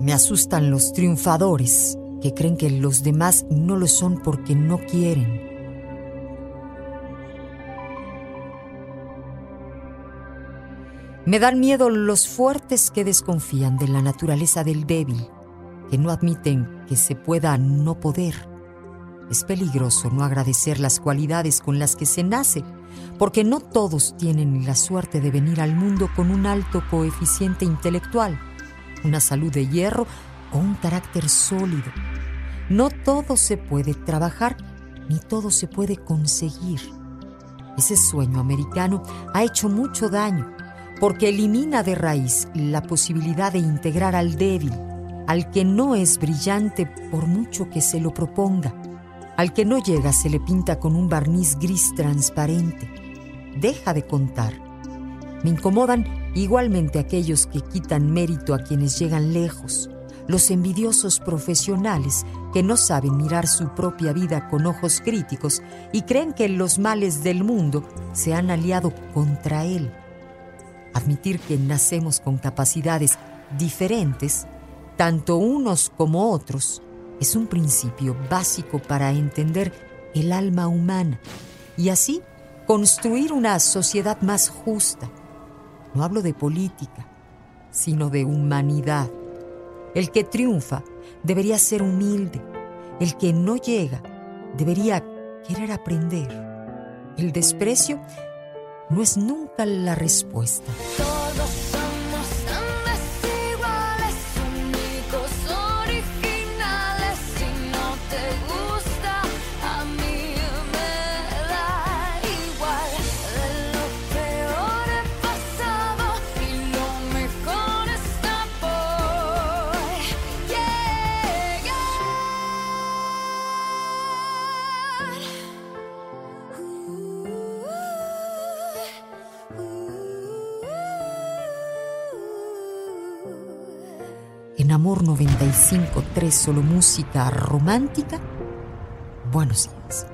Me asustan los triunfadores que creen que los demás no lo son porque no quieren. Me dan miedo los fuertes que desconfían de la naturaleza del débil, que no admiten que se pueda no poder. Es peligroso no agradecer las cualidades con las que se nace, porque no todos tienen la suerte de venir al mundo con un alto coeficiente intelectual, una salud de hierro o un carácter sólido. No todo se puede trabajar, ni todo se puede conseguir. Ese sueño americano ha hecho mucho daño porque elimina de raíz la posibilidad de integrar al débil, al que no es brillante por mucho que se lo proponga, al que no llega se le pinta con un barniz gris transparente. Deja de contar. Me incomodan igualmente aquellos que quitan mérito a quienes llegan lejos, los envidiosos profesionales que no saben mirar su propia vida con ojos críticos y creen que los males del mundo se han aliado contra él admitir que nacemos con capacidades diferentes, tanto unos como otros, es un principio básico para entender el alma humana y así construir una sociedad más justa. No hablo de política, sino de humanidad. El que triunfa debería ser humilde. El que no llega debería querer aprender. El desprecio no es nunca la respuesta. En Amor 95.3 solo música romántica. Buenos días.